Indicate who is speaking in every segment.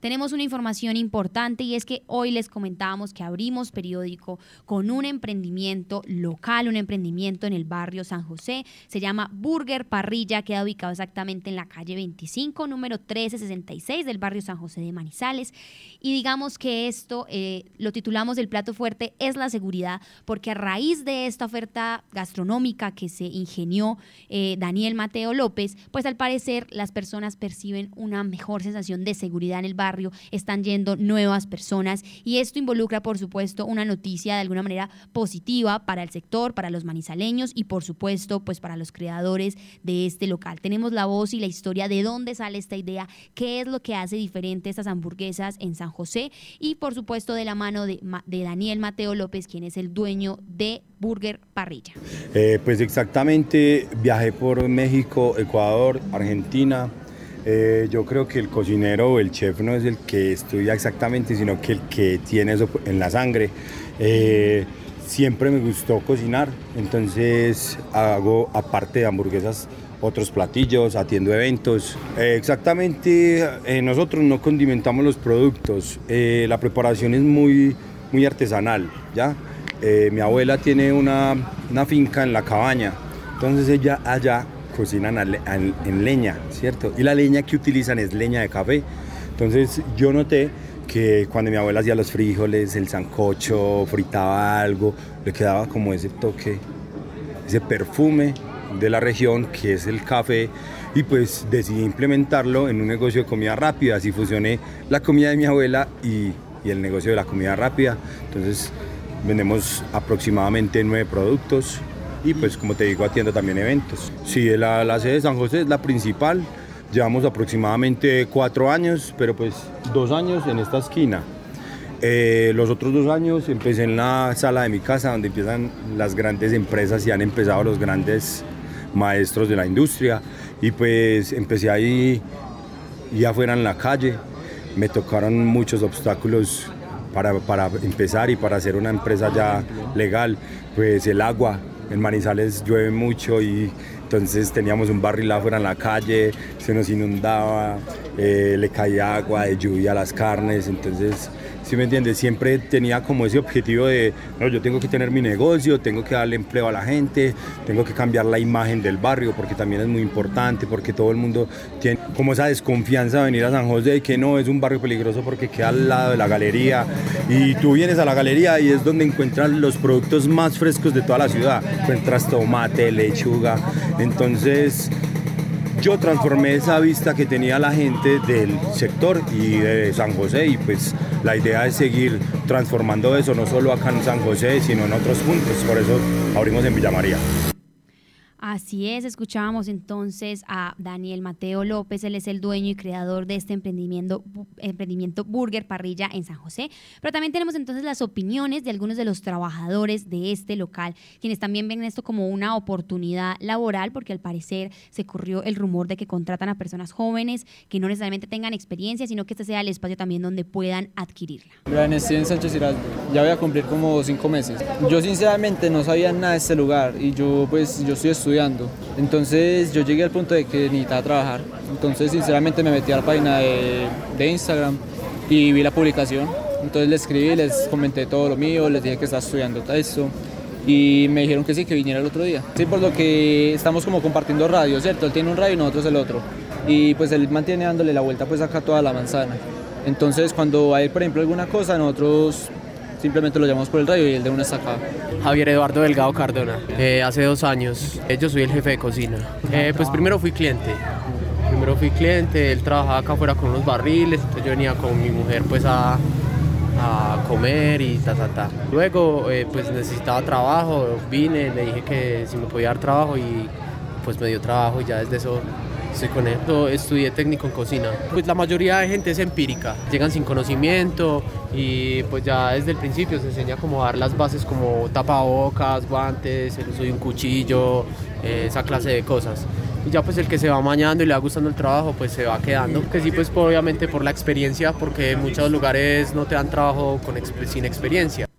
Speaker 1: tenemos una información importante y es que hoy les comentábamos que abrimos periódico con un emprendimiento local, un emprendimiento en el barrio San José. Se llama Burger Parrilla, queda ubicado exactamente en la calle 25, número 1366 del barrio San José de Manizales. Y digamos que esto eh, lo titulamos El plato fuerte es la seguridad, porque a raíz de esta oferta gastronómica que se ingenió eh, Daniel Mateo López, pues al parecer las personas perciben una mejor sensación de seguridad en el barrio, están yendo nuevas personas y esto involucra, por supuesto, una noticia de alguna manera positiva para el sector, para los manizaleños y, por supuesto, pues para los creadores de este local. Tenemos la voz y la historia de dónde sale esta idea, qué es lo que hace diferente estas hamburguesas en San José y, por supuesto, de la mano de, Daniel Mateo López, quien es el dueño de Burger Parrilla.
Speaker 2: Eh, pues exactamente, viajé por México, Ecuador, Argentina, eh, yo creo que el cocinero o el chef no es el que estudia exactamente, sino que el que tiene eso en la sangre. Eh, siempre me gustó cocinar, entonces hago aparte de hamburguesas otros platillos, atiendo eventos. Eh, exactamente, nosotros no condimentamos los productos, la preparación es muy, muy artesanal, ¿ya? mi abuela tiene una, una finca en la cabaña, entonces ella allá cocinan en leña, ¿cierto? Y la leña que utilizan es leña de café. Entonces yo noté que cuando mi abuela hacía los frijoles, el sancocho, fritaba algo, le quedaba como ese toque, ese perfume de la región que es el café y pues decidí implementarlo en un negocio de comida rápida, así fusioné la comida de mi abuela y, y el negocio de la comida rápida. Entonces vendemos aproximadamente nueve productos y pues como te digo atiendo también eventos. Sí, la, la sede de San José es la principal, llevamos aproximadamente cuatro años, pero pues dos años en esta esquina. Eh, los otros dos años empecé en la sala de mi casa donde empiezan las grandes empresas y han empezado los grandes maestros de la industria y pues empecé ahí y afuera en la calle. Me tocaron muchos obstáculos para, para empezar y para hacer una empresa ya legal, pues el agua, en Manizales llueve mucho y entonces teníamos un barril afuera en la calle, se nos inundaba, eh, le caía agua de lluvia a las carnes, entonces ¿sí me entiendes? Siempre tenía como ese objetivo de, no, yo tengo que tener mi negocio, tengo que darle empleo a la gente, tengo que cambiar la imagen del barrio, porque también es muy importante, porque todo el mundo tiene como esa desconfianza de venir a San José y que no, es un barrio peligroso porque queda al lado de la galería. Y tú vienes a la galería y es donde encuentras los productos más frescos de toda la ciudad, encuentras tomate, lechuga, entonces yo transformé esa vista que tenía la gente del sector y de San José y pues la idea es seguir transformando eso no solo acá en San José sino en otros puntos, por eso abrimos en Villa María.
Speaker 1: Así es, escuchábamos entonces a Daniel Mateo López, él es el dueño y creador de este emprendimiento, emprendimiento Burger Parrilla en San José, pero también tenemos entonces las opiniones de algunos de los trabajadores de este local, quienes también ven esto como una oportunidad laboral, porque al parecer se corrió el rumor de que contratan a personas jóvenes que no necesariamente tengan experiencia, sino que este sea el espacio también donde puedan adquirirla.
Speaker 3: estoy Sánchez ya voy a cumplir como cinco meses. Yo sinceramente no sabía nada de este lugar y yo pues yo estoy estudiando estudiando. Entonces yo llegué al punto de que necesitaba trabajar. Entonces sinceramente me metí a la página de, de Instagram y vi la publicación. Entonces les escribí, les comenté todo lo mío, les dije que estaba estudiando esto y me dijeron que sí, que viniera el otro día. Sí, por lo que estamos como compartiendo radio, ¿cierto? Él tiene un radio y nosotros el otro. Y pues él mantiene dándole la vuelta pues acá toda la manzana. Entonces cuando hay por ejemplo alguna cosa, nosotros simplemente lo llamamos por el radio y el de una está acá.
Speaker 4: Javier Eduardo Delgado Cardona, eh, hace dos años. Eh, yo soy el jefe de cocina. Eh, pues primero fui cliente. Primero fui cliente, él trabajaba acá afuera con unos barriles, entonces yo venía con mi mujer pues a, a comer y ta ta ta. Luego pues necesitaba trabajo, vine, le dije que si me podía dar trabajo y pues me dio trabajo y ya desde eso estoy con él. estudié técnico en cocina. Pues la mayoría de gente es empírica, llegan sin conocimiento y pues ya desde el principio se enseña como dar las bases como tapabocas, guantes, el uso de un cuchillo, eh, esa clase de cosas. Y ya pues el que se va mañando y le va gustando el trabajo pues se va quedando. Que sí pues obviamente por la experiencia porque en muchos lugares no te dan trabajo con, sin experiencia.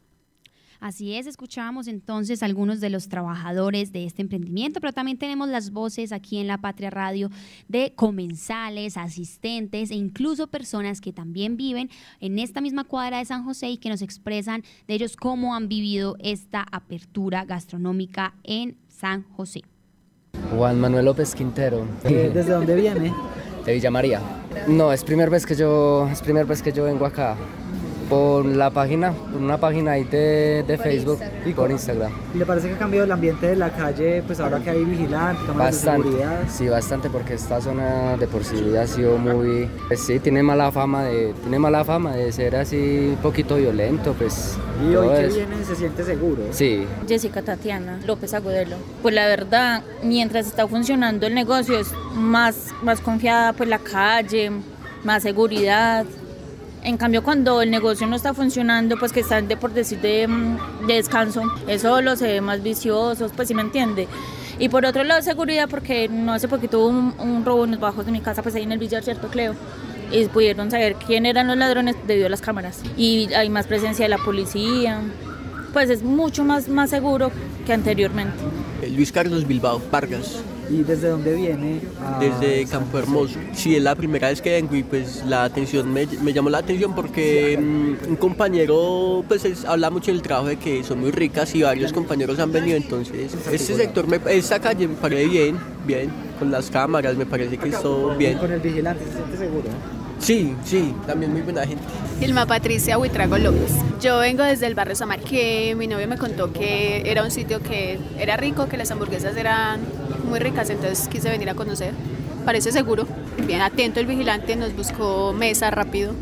Speaker 1: Así es, escuchábamos entonces algunos de los trabajadores de este emprendimiento, pero también tenemos las voces aquí en la Patria Radio de comensales, asistentes e incluso personas que también viven en esta misma cuadra de San José y que nos expresan de ellos cómo han vivido esta apertura gastronómica en San José.
Speaker 5: Juan Manuel López Quintero.
Speaker 6: ¿Desde dónde viene?
Speaker 5: De Villa María. No, es primera vez que yo, es primera vez que yo vengo acá por la página, por una página ahí de, de Facebook y por Instagram.
Speaker 6: ¿Y le parece que ha cambiado el ambiente de la calle, pues ahora que hay vigilantes, cámaras
Speaker 5: Bastante,
Speaker 6: de seguridad?
Speaker 5: sí, bastante, porque esta zona de por sí ha sido muy, pues sí, tiene mala fama de, tiene mala fama de ser así un poquito violento, pues.
Speaker 6: Y hoy que viene se siente seguro.
Speaker 5: Sí,
Speaker 7: Jessica Tatiana López Agudelo. Pues la verdad, mientras está funcionando el negocio es más, más confiada pues la calle, más seguridad. En cambio, cuando el negocio no está funcionando, pues que están de por decir de, mm, de descanso, eso solo se ve más viciosos, pues sí me entiende. Y por otro lado, seguridad, porque no hace poquito un, robo en los bajos de mi casa, pues ahí en el Villar, ¿cierto, Cleo? Y pudieron saber quién eran los ladrones debido a las cámaras. Y hay más presencia de la policía. Pues es mucho más, más seguro que anteriormente.
Speaker 8: Luis Carlos Bilbao Vargas,
Speaker 6: ¿Y desde dónde viene?
Speaker 8: desde Campo? Hermoso. Sí, es la primera vez que vengo y pues la atención me, me llamó la atención porque mm, un compañero pues es- habla mucho del trabajo de que son muy ricas y varios compañeros han venido, entonces este sector, me, esta calle me parece bien, bien, con las cámaras me parece que es todo bien.
Speaker 6: Con el vigilante se siente seguro.
Speaker 8: Sí, sí, también muy buena gente.
Speaker 9: Ilma Patricia Huitrago López. Yo vengo desde el barrio Samar, que mi novio me contó que era un sitio que era rico, que las hamburguesas eran muy ricas, entonces quise venir a conocer. Parece seguro, bien atento el vigilante, nos buscó mesa rápido.